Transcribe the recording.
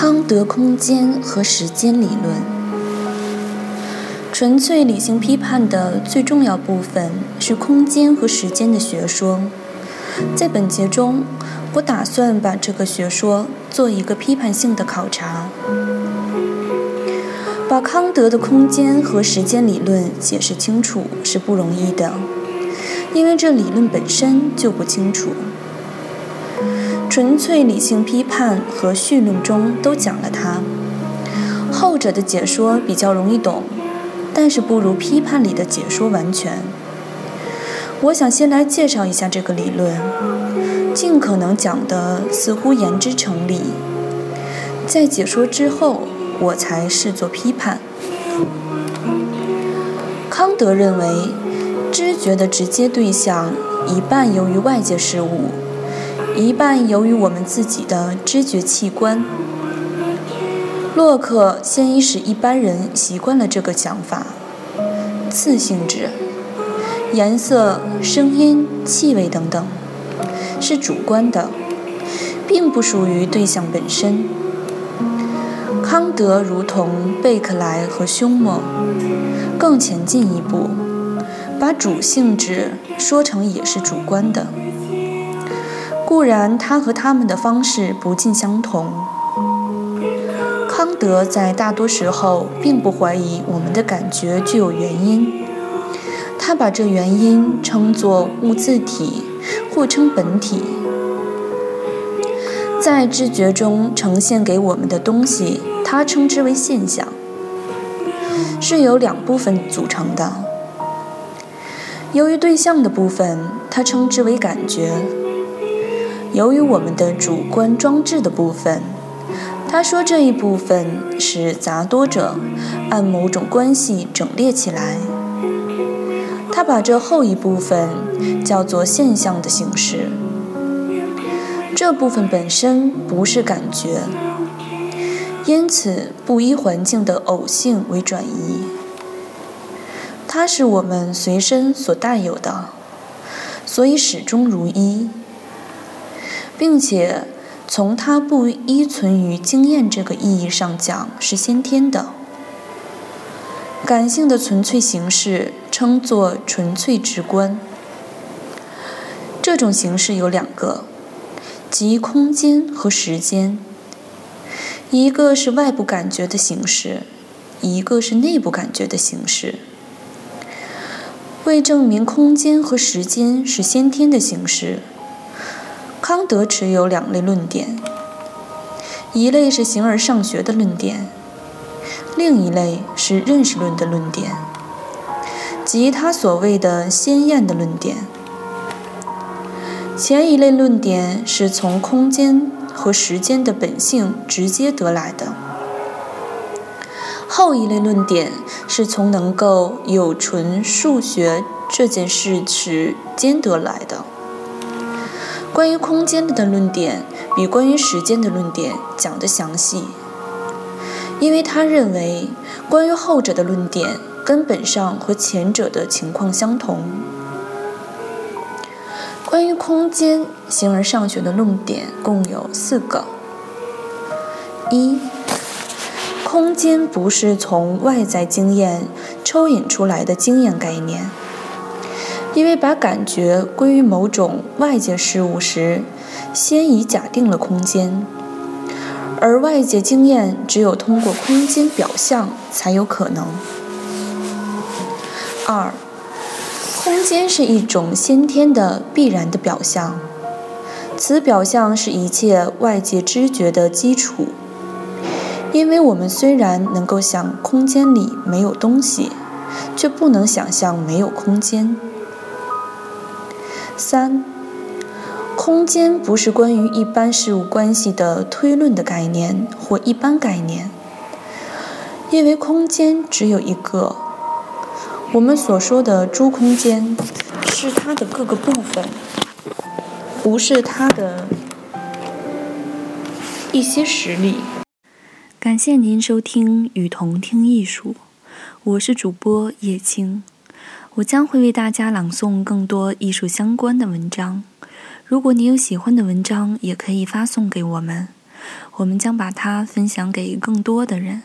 康德空间和时间理论，纯粹理性批判的最重要部分是空间和时间的学说。在本节中，我打算把这个学说做一个批判性的考察。把康德的空间和时间理论解释清楚是不容易的，因为这理论本身就不清楚。纯粹理性批判和绪论中都讲了它，后者的解说比较容易懂，但是不如批判里的解说完全。我想先来介绍一下这个理论，尽可能讲的似乎言之成理，在解说之后，我才视作批判。康德认为，知觉的直接对象一半由于外界事物。一半由于我们自己的知觉器官。洛克先已使一般人习惯了这个想法：次性质、颜色、声音、气味等等是主观的，并不属于对象本身。康德如同贝克莱和休谟，更前进一步，把主性质说成也是主观的。固然，他和他们的方式不尽相同。康德在大多时候并不怀疑我们的感觉具有原因，他把这原因称作物自体，或称本体。在知觉中呈现给我们的东西，他称之为现象，是由两部分组成的。由于对象的部分，他称之为感觉。由于我们的主观装置的部分，他说这一部分使杂多者按某种关系整列起来。他把这后一部分叫做现象的形式。这部分本身不是感觉，因此不依环境的偶性为转移。它是我们随身所带有的，所以始终如一。并且，从它不依存于经验这个意义上讲，是先天的。感性的纯粹形式称作纯粹直观。这种形式有两个，即空间和时间。一个是外部感觉的形式，一个是内部感觉的形式。为证明空间和时间是先天的形式。康德持有两类论点，一类是形而上学的论点，另一类是认识论的论点，即他所谓的先验的论点。前一类论点是从空间和时间的本性直接得来的，后一类论点是从能够有纯数学这件事时间得来的。关于空间的论点比关于时间的论点讲得详细，因为他认为关于后者的论点根本上和前者的情况相同。关于空间，形而上学的论点共有四个：一，空间不是从外在经验抽引出来的经验概念。因为把感觉归于某种外界事物时，先已假定了空间，而外界经验只有通过空间表象才有可能。二，空间是一种先天的必然的表象，此表象是一切外界知觉的基础。因为我们虽然能够想空间里没有东西，却不能想象没有空间。三，空间不是关于一般事物关系的推论的概念或一般概念，因为空间只有一个。我们所说的诸空间，是它的各个部分，不是它的一些实例。感谢您收听《与同听艺术》，我是主播叶青，我将会为大家朗诵更多艺术相关的文章。如果你有喜欢的文章，也可以发送给我们，我们将把它分享给更多的人。